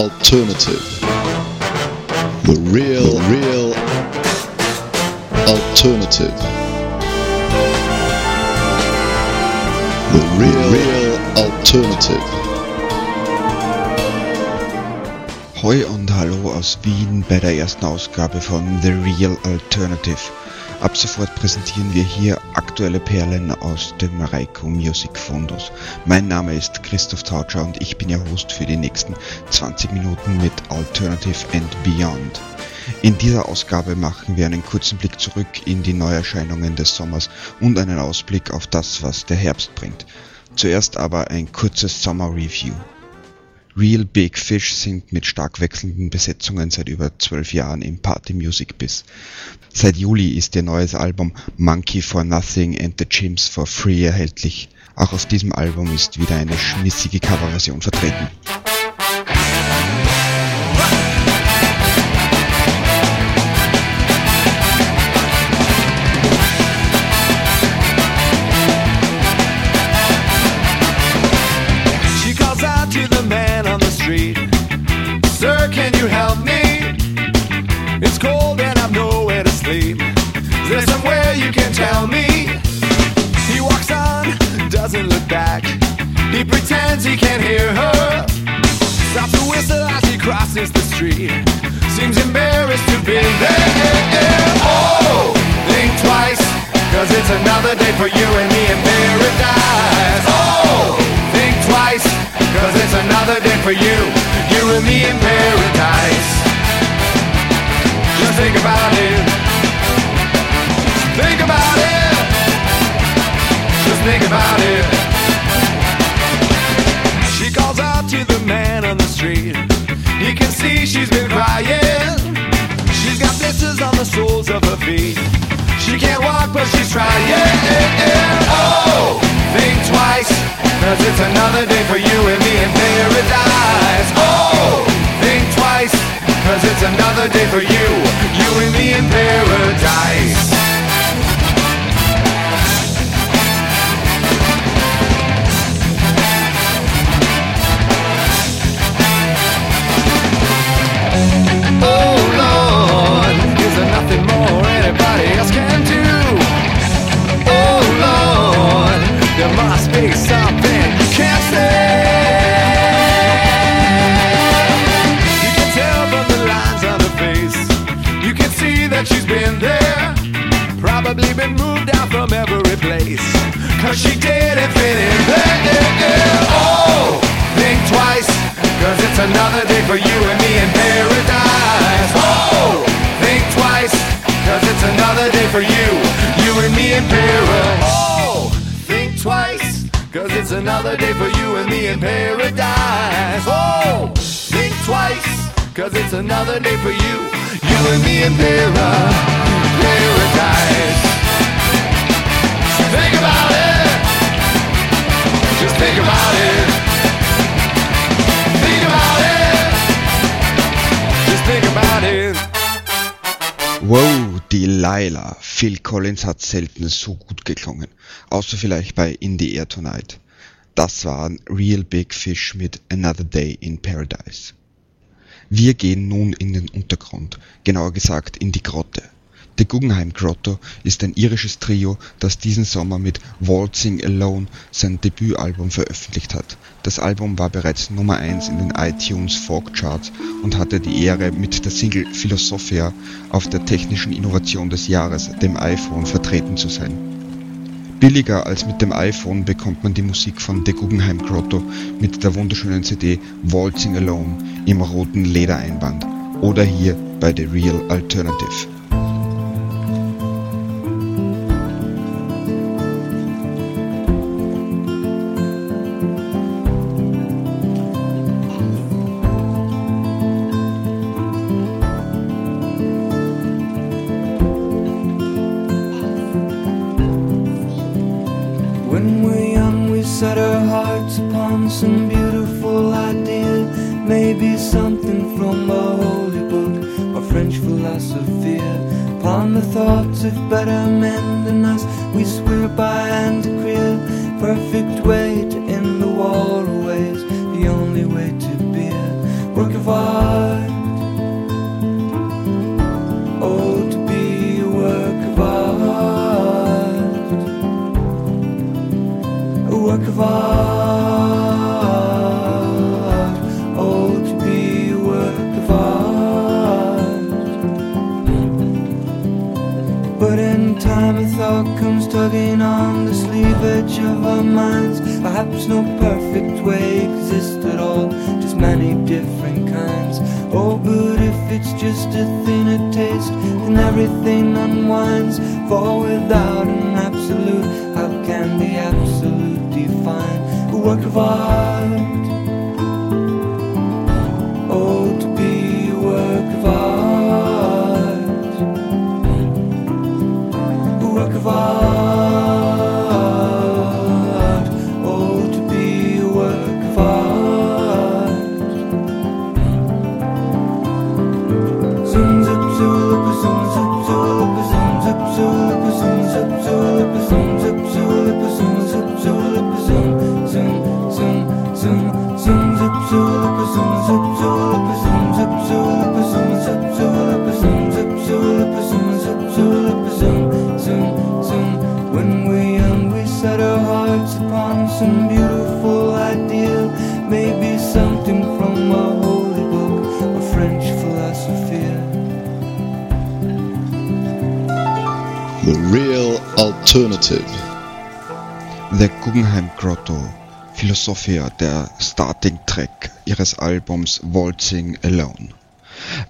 alternative. The real, real alternative. The real, real alternative. Hoi und hallo aus Wien bei der ersten Ausgabe von The Real Alternative. Ab sofort präsentieren wir hier aktuelle Perlen aus dem Reiko Music Fundus. Mein Name ist Christoph Tautscher und ich bin Ihr Host für die nächsten 20 Minuten mit Alternative and Beyond. In dieser Ausgabe machen wir einen kurzen Blick zurück in die Neuerscheinungen des Sommers und einen Ausblick auf das, was der Herbst bringt. Zuerst aber ein kurzes Sommer Review. Real Big Fish sind mit stark wechselnden Besetzungen seit über zwölf Jahren im Party Music Biz. Seit Juli ist ihr neues Album Monkey for Nothing and the Chimps for Free erhältlich. Auch auf diesem Album ist wieder eine schmissige Coverversion vertreten. Crosses the street. Seems embarrassed to be there. Oh, think twice, cause it's another day for you and me in paradise. Oh, think twice, cause it's another day for you, you and me in paradise. Just think about it. Think about it. Just think about it. She calls out to the man on the street. He can see she's been crying. She's got blisters on the soles of her feet. She can't walk, but she's trying. Oh, think twice, cause it's another day for you and me in paradise. Oh, think twice, cause it's another day for you, you and me in paradise. For you, you and me in paradise. Oh, think twice. Cause it's another day for you and me in paradise. Oh, think twice. Cause it's another day for you, you and me in para- paradise. Think about it. Just think about it. Think about it. Just think about it. Wow, Delilah. Phil Collins hat selten so gut geklungen. Außer vielleicht bei In the Air Tonight. Das waren Real Big Fish mit Another Day in Paradise. Wir gehen nun in den Untergrund, genauer gesagt in die Grotte. The Guggenheim Grotto ist ein irisches Trio, das diesen Sommer mit Waltzing Alone sein Debütalbum veröffentlicht hat. Das Album war bereits Nummer 1 in den iTunes Folk Charts und hatte die Ehre, mit der Single Philosophia auf der technischen Innovation des Jahres, dem iPhone, vertreten zu sein. Billiger als mit dem iPhone bekommt man die Musik von The Guggenheim Grotto mit der wunderschönen CD Waltzing Alone im roten Ledereinband oder hier bei The Real Alternative. Better men than us, we swear by and decree perfect way to just a thinner taste, then everything unwinds. For without an absolute, how can the absolute define a work of art? Alternative. The Guggenheim Grotto, Philosophia, der Starting-Track ihres Albums Waltzing Alone.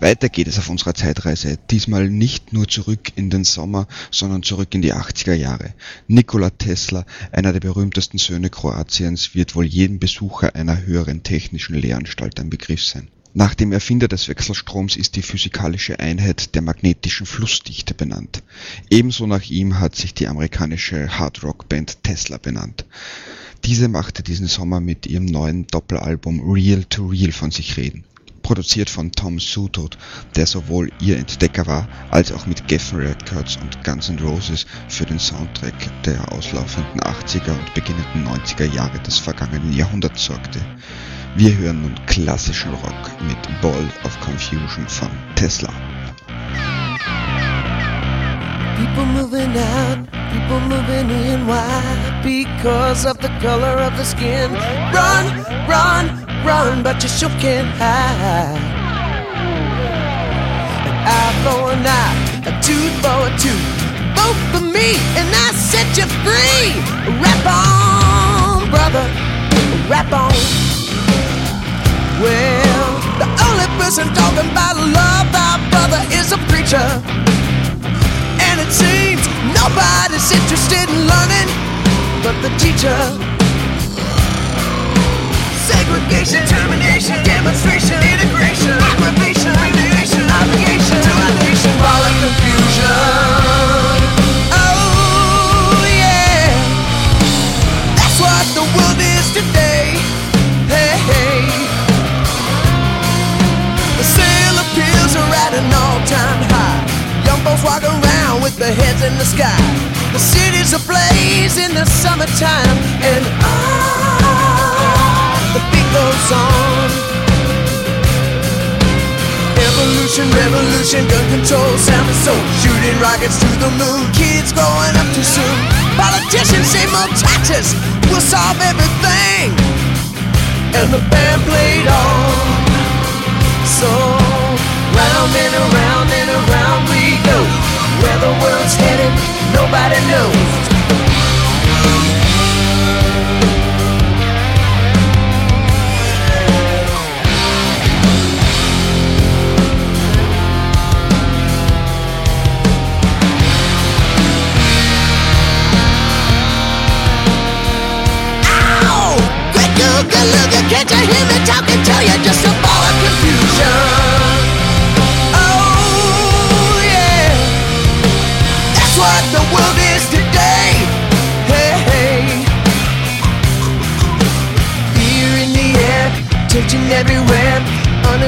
Weiter geht es auf unserer Zeitreise, diesmal nicht nur zurück in den Sommer, sondern zurück in die 80er Jahre. Nikola Tesla, einer der berühmtesten Söhne Kroatiens, wird wohl jedem Besucher einer höheren technischen Lehranstalt ein Begriff sein. Nach dem Erfinder des Wechselstroms ist die physikalische Einheit der magnetischen Flussdichte benannt. Ebenso nach ihm hat sich die amerikanische Hardrock-Band Tesla benannt. Diese machte diesen Sommer mit ihrem neuen Doppelalbum Real to Real von sich reden. Produziert von Tom Sutod, der sowohl ihr Entdecker war, als auch mit Geffen Records und Guns N' Roses für den Soundtrack der auslaufenden 80er und beginnenden 90er Jahre des vergangenen Jahrhunderts sorgte. Wir hören nun klassischen Rock mit Ball of Confusion von Tesla. People moving out, people moving in. Why? Because of the color of the skin. Run, run, run, but you sure can't hide. An eye for an eye, a tooth for a tooth. Vote for me, and I set you free. Rap on, brother, rap on. Well, the only person talking about love, our brother, is a preacher. And it seems nobody's interested in learning but the teacher. Segregation, termination, demonstration, integration, sky. The city's ablaze in the summertime, and ah, the beat goes on. Evolution, revolution, gun control, sound and soul. Shooting rockets to the moon, kids growing up too soon. Politicians say more taxes will solve everything. And the band played on. So round and around and around we go. Where the world's headed, nobody knows. Can't you hear me talking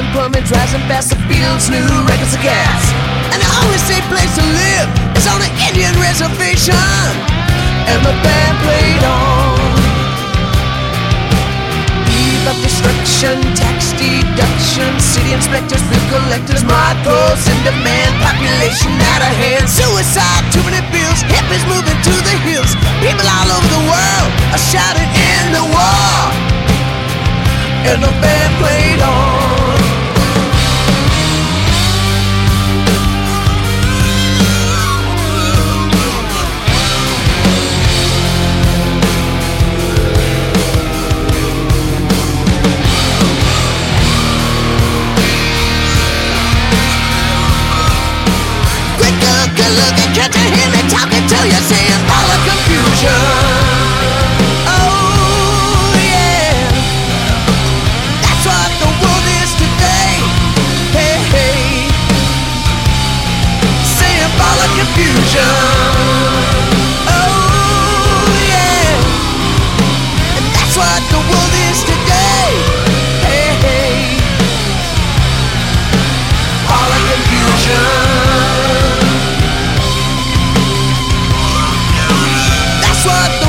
Unemployment's rising fast, the fields new records of gas. And the only safe place to live is on an Indian reservation. And the band played on. Eve of destruction, tax deduction, city inspectors, bill collectors, models in demand, population out of hand, suicide, too many bills, hippies moving to the hills, people all over the world are shouting in the war, and the band played on. Can't you hear me talking to you, saying all the confusion? sua dor.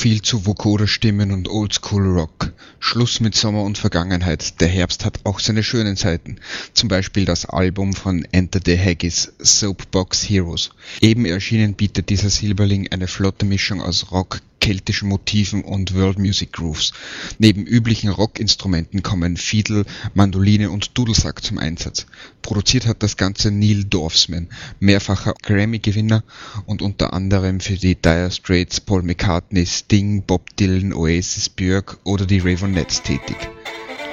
viel zu Vocoder-Stimmen und Oldschool-Rock. Schluss mit Sommer und Vergangenheit. Der Herbst hat auch seine schönen Seiten. Zum Beispiel das Album von Enter the Haggis, Soapbox Heroes. Eben erschienen bietet dieser Silberling eine flotte Mischung aus Rock, keltischen Motiven und World Music Grooves. Neben üblichen Rockinstrumenten kommen Fiedel, Mandoline und Dudelsack zum Einsatz. Produziert hat das Ganze Neil Dorfsman, mehrfacher Grammy-Gewinner und unter anderem für die Dire Straits, Paul McCartney, Sting, Bob Dylan, Oasis, Björk oder die Ravenettes tätig.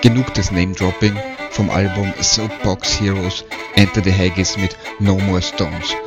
Genug des Name-Dropping vom Album Soapbox Heroes Enter the Haggis mit No More Stones –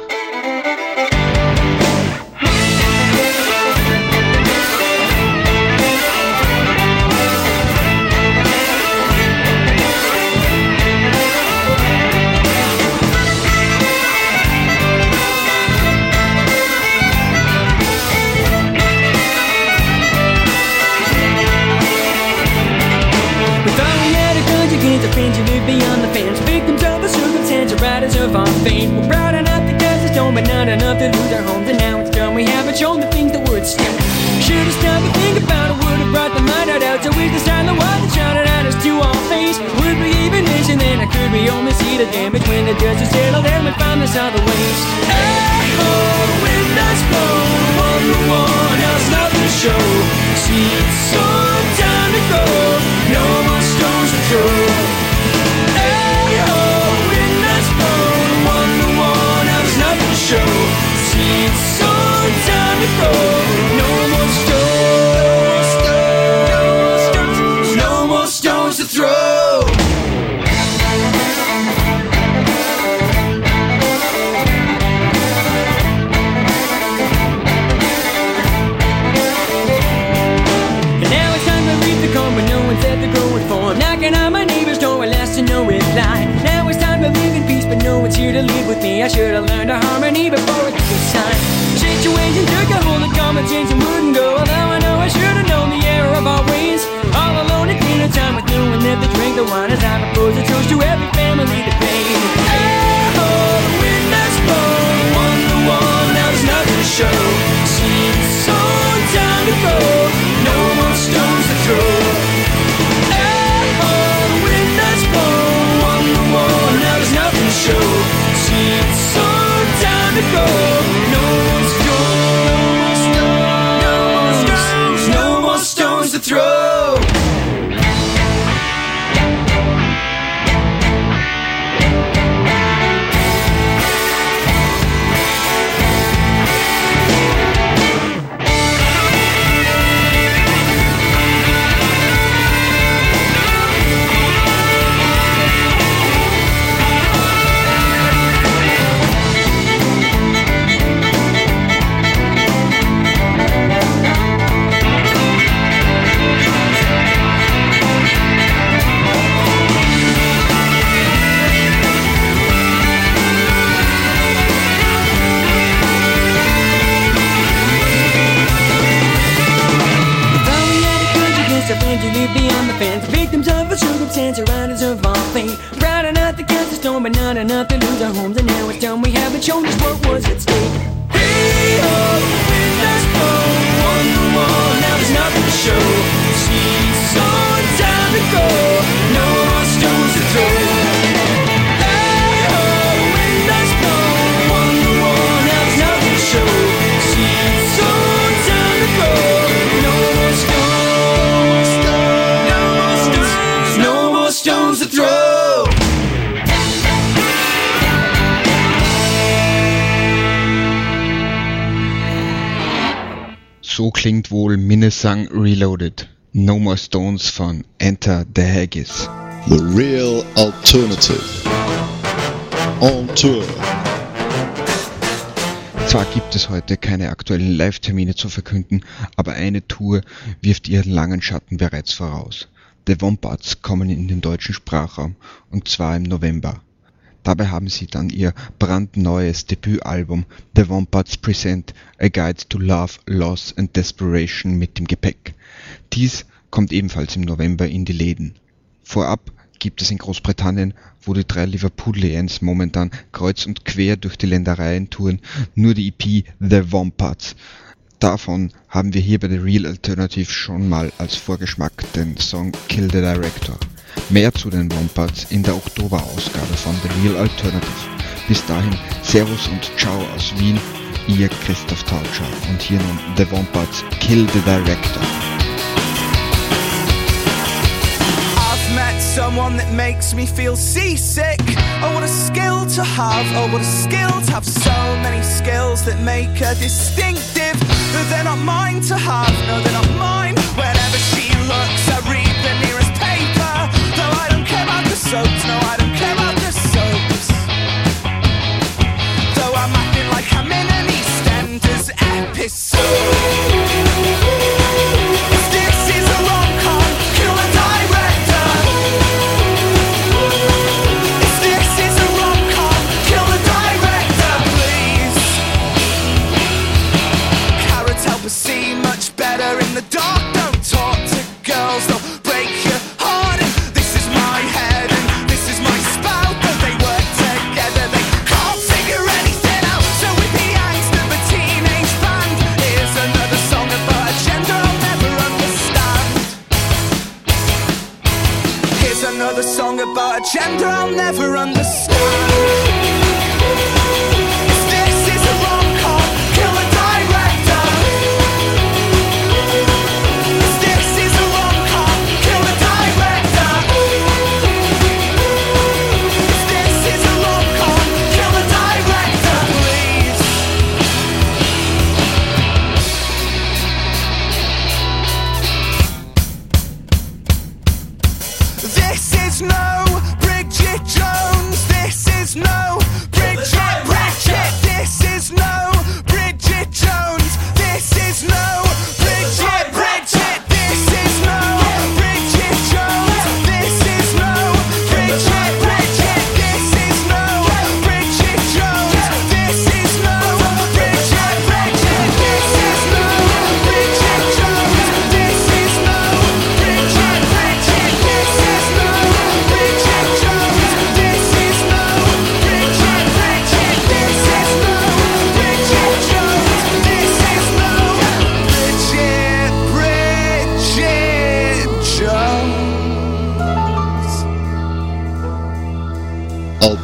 And between the judges, settle down we find ourselves other waste. should have learned a harmony before it took a sign. Situation took a hold of and wouldn't go. Although I know I should have known the error of our ways. All alone at dinner time with you, and if they drink the wine as I propose, it chose to every. Klingt wohl Minnesang Reloaded. No More Stones von Enter the Haggis. The real alternative. On tour. Zwar gibt es heute keine aktuellen Live-Termine zu verkünden, aber eine Tour wirft ihren langen Schatten bereits voraus. The Wombats kommen in den deutschen Sprachraum und zwar im November. Dabei haben sie dann ihr brandneues Debütalbum The Wombats Present A Guide to Love, Loss and Desperation mit dem Gepäck. Dies kommt ebenfalls im November in die Läden. Vorab gibt es in Großbritannien, wo die drei Liverpoolians momentan kreuz und quer durch die Ländereien touren, nur die EP The Wombats. Davon haben wir hier bei The Real Alternative schon mal als Vorgeschmack den Song Kill the Director. Mehr zu den Wombats in der Oktoberausgabe von The Real Alternative. Bis dahin Servus und Ciao aus Wien, ihr Christoph Tautscher und hier nun The Wombats Kill the Director. Met someone that makes me feel seasick. Oh, what a skill to have. Oh, what a skill to have so many skills that make her distinctive. They're not mine to have. No, they're not mine. Whenever she looks, soaps. No, I don't another song about a gender I'll never understand.